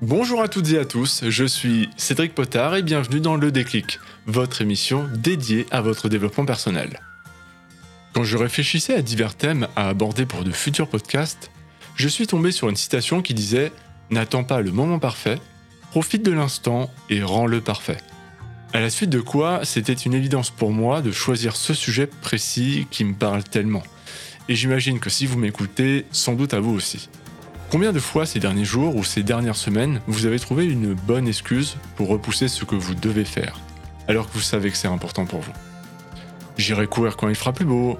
Bonjour à toutes et à tous, je suis Cédric Potard et bienvenue dans Le Déclic, votre émission dédiée à votre développement personnel. Quand je réfléchissais à divers thèmes à aborder pour de futurs podcasts, je suis tombé sur une citation qui disait N'attends pas le moment parfait, profite de l'instant et rends-le parfait. À la suite de quoi, c'était une évidence pour moi de choisir ce sujet précis qui me parle tellement. Et j'imagine que si vous m'écoutez, sans doute à vous aussi. Combien de fois ces derniers jours ou ces dernières semaines vous avez trouvé une bonne excuse pour repousser ce que vous devez faire, alors que vous savez que c'est important pour vous? J'irai courir quand il fera plus beau,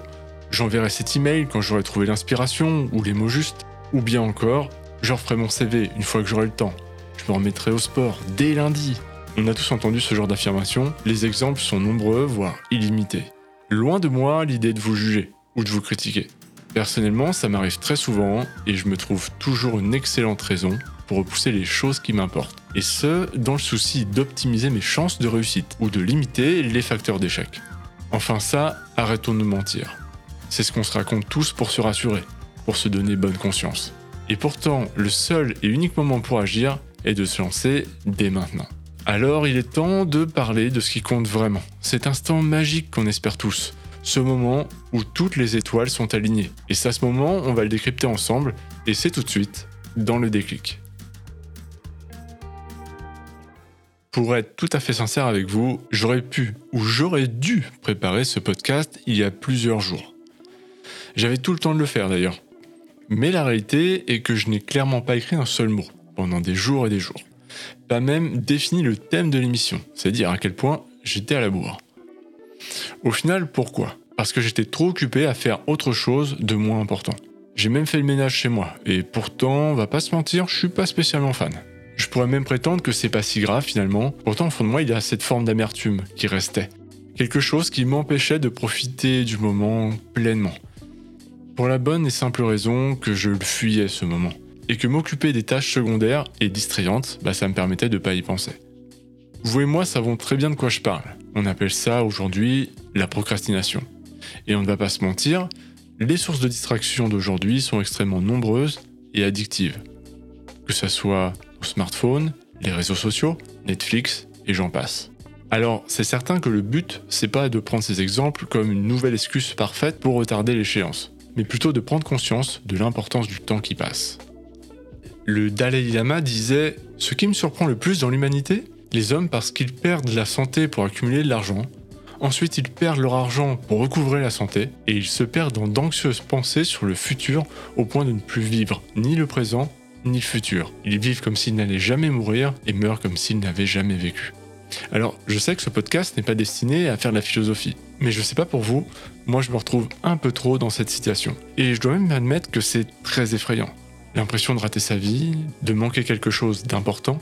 j'enverrai cet email quand j'aurai trouvé l'inspiration ou les mots justes, ou bien encore, je referai mon CV une fois que j'aurai le temps, je me remettrai au sport dès lundi. On a tous entendu ce genre d'affirmation, les exemples sont nombreux, voire illimités. Loin de moi l'idée de vous juger ou de vous critiquer. Personnellement, ça m'arrive très souvent et je me trouve toujours une excellente raison pour repousser les choses qui m'importent. Et ce, dans le souci d'optimiser mes chances de réussite ou de limiter les facteurs d'échec. Enfin ça, arrêtons de mentir. C'est ce qu'on se raconte tous pour se rassurer, pour se donner bonne conscience. Et pourtant, le seul et unique moment pour agir est de se lancer dès maintenant. Alors il est temps de parler de ce qui compte vraiment, cet instant magique qu'on espère tous, ce moment où toutes les étoiles sont alignées. Et c'est à ce moment, on va le décrypter ensemble, et c'est tout de suite dans le déclic. Pour être tout à fait sincère avec vous, j'aurais pu ou j'aurais dû préparer ce podcast il y a plusieurs jours. J'avais tout le temps de le faire d'ailleurs. Mais la réalité est que je n'ai clairement pas écrit un seul mot pendant des jours et des jours. Pas même défini le thème de l'émission, c'est à dire à quel point j'étais à la bourre. Au final, pourquoi? Parce que j'étais trop occupé à faire autre chose de moins important. J'ai même fait le ménage chez moi, et pourtant, on va pas se mentir, je suis pas spécialement fan. Je pourrais même prétendre que c'est pas si grave finalement, pourtant au fond de moi il y a cette forme d'amertume qui restait. Quelque chose qui m'empêchait de profiter du moment pleinement. Pour la bonne et simple raison que je le fuyais ce moment. Et que m'occuper des tâches secondaires et distrayantes, bah, ça me permettait de pas y penser. Vous et moi savons très bien de quoi je parle. On appelle ça aujourd'hui la procrastination. Et on ne va pas se mentir, les sources de distraction d'aujourd'hui sont extrêmement nombreuses et addictives. Que ce soit nos smartphones, les réseaux sociaux, Netflix et j'en passe. Alors, c'est certain que le but, c'est pas de prendre ces exemples comme une nouvelle excuse parfaite pour retarder l'échéance, mais plutôt de prendre conscience de l'importance du temps qui passe. Le Dalai Lama disait Ce qui me surprend le plus dans l'humanité, les hommes parce qu'ils perdent la santé pour accumuler de l'argent, ensuite ils perdent leur argent pour recouvrer la santé, et ils se perdent dans d'anxieuses pensées sur le futur au point de ne plus vivre ni le présent ni le futur. Ils vivent comme s'ils n'allaient jamais mourir et meurent comme s'ils n'avaient jamais vécu. Alors, je sais que ce podcast n'est pas destiné à faire de la philosophie, mais je sais pas pour vous, moi je me retrouve un peu trop dans cette situation. Et je dois même admettre que c'est très effrayant. L'impression de rater sa vie, de manquer quelque chose d'important,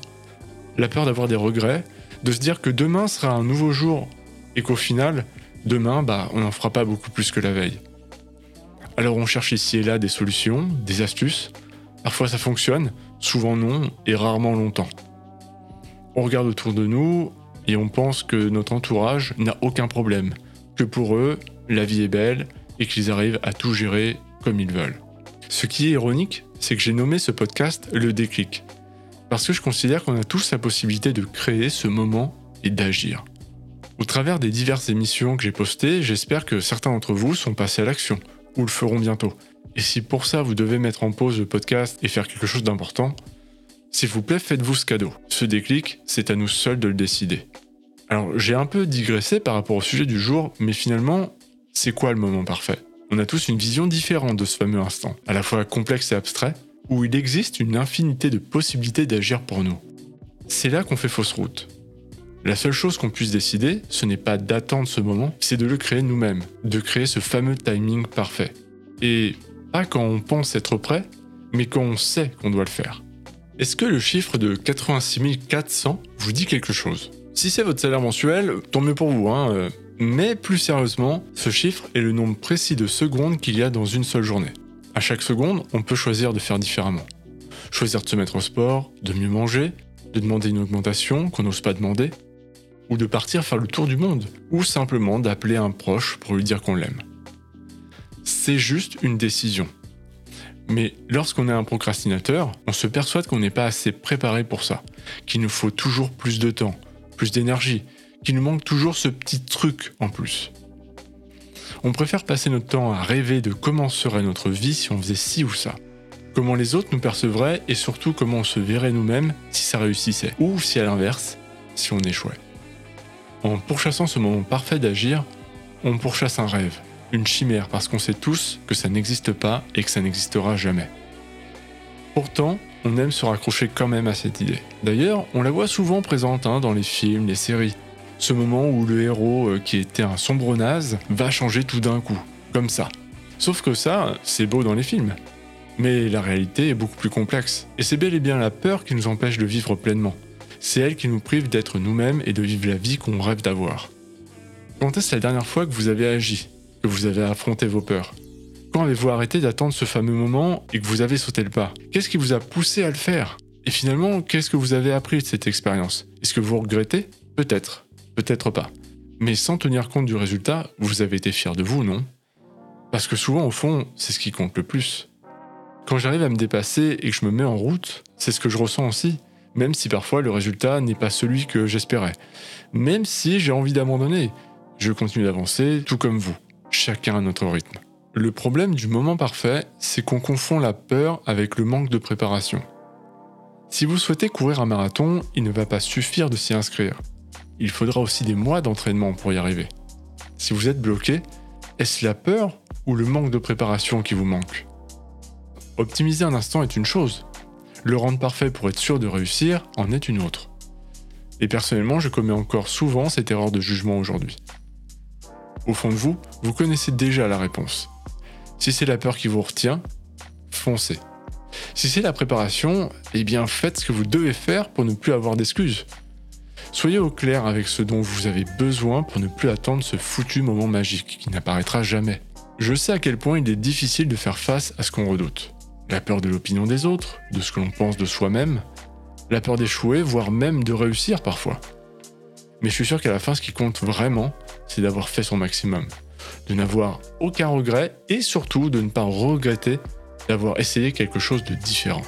la peur d'avoir des regrets, de se dire que demain sera un nouveau jour et qu'au final, demain, bah, on n'en fera pas beaucoup plus que la veille. Alors on cherche ici et là des solutions, des astuces. Parfois ça fonctionne, souvent non et rarement longtemps. On regarde autour de nous et on pense que notre entourage n'a aucun problème, que pour eux, la vie est belle et qu'ils arrivent à tout gérer comme ils veulent. Ce qui est ironique, c'est que j'ai nommé ce podcast Le déclic, parce que je considère qu'on a tous la possibilité de créer ce moment et d'agir. Au travers des diverses émissions que j'ai postées, j'espère que certains d'entre vous sont passés à l'action, ou le feront bientôt. Et si pour ça vous devez mettre en pause le podcast et faire quelque chose d'important, s'il vous plaît, faites-vous ce cadeau. Ce déclic, c'est à nous seuls de le décider. Alors, j'ai un peu digressé par rapport au sujet du jour, mais finalement, c'est quoi le moment parfait? On a tous une vision différente de ce fameux instant, à la fois complexe et abstrait, où il existe une infinité de possibilités d'agir pour nous. C'est là qu'on fait fausse route. La seule chose qu'on puisse décider, ce n'est pas d'attendre ce moment, c'est de le créer nous-mêmes, de créer ce fameux timing parfait. Et pas quand on pense être prêt, mais quand on sait qu'on doit le faire. Est-ce que le chiffre de 86 400 vous dit quelque chose? Si c'est votre salaire mensuel, tant mieux pour vous, hein, euh, mais plus sérieusement, ce chiffre est le nombre précis de secondes qu'il y a dans une seule journée. À chaque seconde, on peut choisir de faire différemment. Choisir de se mettre au sport, de mieux manger, de demander une augmentation qu'on n'ose pas demander, ou de partir faire le tour du monde, ou simplement d'appeler un proche pour lui dire qu'on l'aime. C'est juste une décision. Mais lorsqu'on est un procrastinateur, on se persuade qu'on n'est pas assez préparé pour ça, qu'il nous faut toujours plus de temps, plus d'énergie, qu'il nous manque toujours ce petit truc en plus. On préfère passer notre temps à rêver de comment serait notre vie si on faisait ci ou ça. Comment les autres nous percevraient et surtout comment on se verrait nous-mêmes si ça réussissait. Ou si à l'inverse, si on échouait. En pourchassant ce moment parfait d'agir, on pourchasse un rêve, une chimère parce qu'on sait tous que ça n'existe pas et que ça n'existera jamais. Pourtant, on aime se raccrocher quand même à cette idée. D'ailleurs, on la voit souvent présente hein, dans les films, les séries. Ce moment où le héros, euh, qui était un sombre naze, va changer tout d'un coup, comme ça. Sauf que ça, c'est beau dans les films. Mais la réalité est beaucoup plus complexe. Et c'est bel et bien la peur qui nous empêche de vivre pleinement. C'est elle qui nous prive d'être nous-mêmes et de vivre la vie qu'on rêve d'avoir. Quand est-ce la dernière fois que vous avez agi, que vous avez affronté vos peurs? Quand avez-vous arrêté d'attendre ce fameux moment et que vous avez sauté le pas? Qu'est-ce qui vous a poussé à le faire? Et finalement, qu'est-ce que vous avez appris de cette expérience? Est-ce que vous regrettez? Peut-être. Peut-être pas. Mais sans tenir compte du résultat, vous avez été fier de vous, non? Parce que souvent, au fond, c'est ce qui compte le plus. Quand j'arrive à me dépasser et que je me mets en route, c'est ce que je ressens aussi, même si parfois le résultat n'est pas celui que j'espérais. Même si j'ai envie d'abandonner, je continue d'avancer, tout comme vous, chacun à notre rythme. Le problème du moment parfait, c'est qu'on confond la peur avec le manque de préparation. Si vous souhaitez courir un marathon, il ne va pas suffire de s'y inscrire il faudra aussi des mois d'entraînement pour y arriver. Si vous êtes bloqué, est-ce la peur ou le manque de préparation qui vous manque? Optimiser un instant est une chose. Le rendre parfait pour être sûr de réussir en est une autre. Et personnellement, je commets encore souvent cette erreur de jugement aujourd'hui. Au fond de vous, vous connaissez déjà la réponse. Si c'est la peur qui vous retient, foncez. Si c'est la préparation, eh bien faites ce que vous devez faire pour ne plus avoir d'excuses. Soyez au clair avec ce dont vous avez besoin pour ne plus attendre ce foutu moment magique qui n'apparaîtra jamais. Je sais à quel point il est difficile de faire face à ce qu'on redoute. La peur de l'opinion des autres, de ce que l'on pense de soi-même, la peur d'échouer, voire même de réussir parfois. Mais je suis sûr qu'à la fin, ce qui compte vraiment, c'est d'avoir fait son maximum, de n'avoir aucun regret et surtout de ne pas regretter d'avoir essayé quelque chose de différent.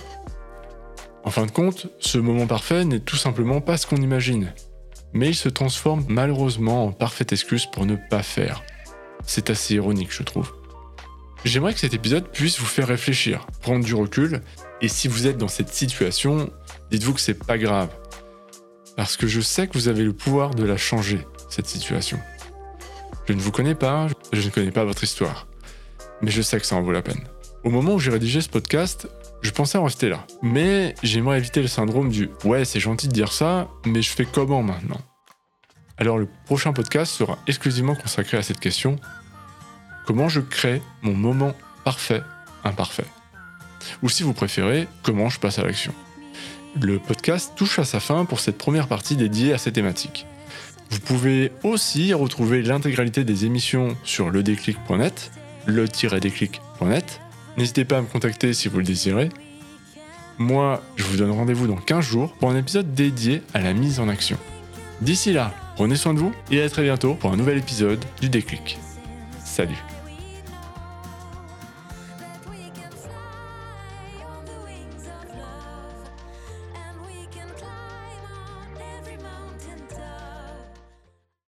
En fin de compte, ce moment parfait n'est tout simplement pas ce qu'on imagine. Mais il se transforme malheureusement en parfaite excuse pour ne pas faire. C'est assez ironique, je trouve. J'aimerais que cet épisode puisse vous faire réfléchir, prendre du recul, et si vous êtes dans cette situation, dites-vous que c'est pas grave. Parce que je sais que vous avez le pouvoir de la changer, cette situation. Je ne vous connais pas, je ne connais pas votre histoire. Mais je sais que ça en vaut la peine. Au moment où j'ai rédigé ce podcast, je pensais en rester là. Mais j'aimerais éviter le syndrome du ouais, c'est gentil de dire ça, mais je fais comment maintenant? Alors le prochain podcast sera exclusivement consacré à cette question comment je crée mon moment parfait imparfait? Ou si vous préférez, comment je passe à l'action? Le podcast touche à sa fin pour cette première partie dédiée à cette thématique. Vous pouvez aussi retrouver l'intégralité des émissions sur ledéclic.net, le-déclic.net N'hésitez pas à me contacter si vous le désirez. Moi, je vous donne rendez-vous dans 15 jours pour un épisode dédié à la mise en action. D'ici là, prenez soin de vous et à très bientôt pour un nouvel épisode du déclic. Salut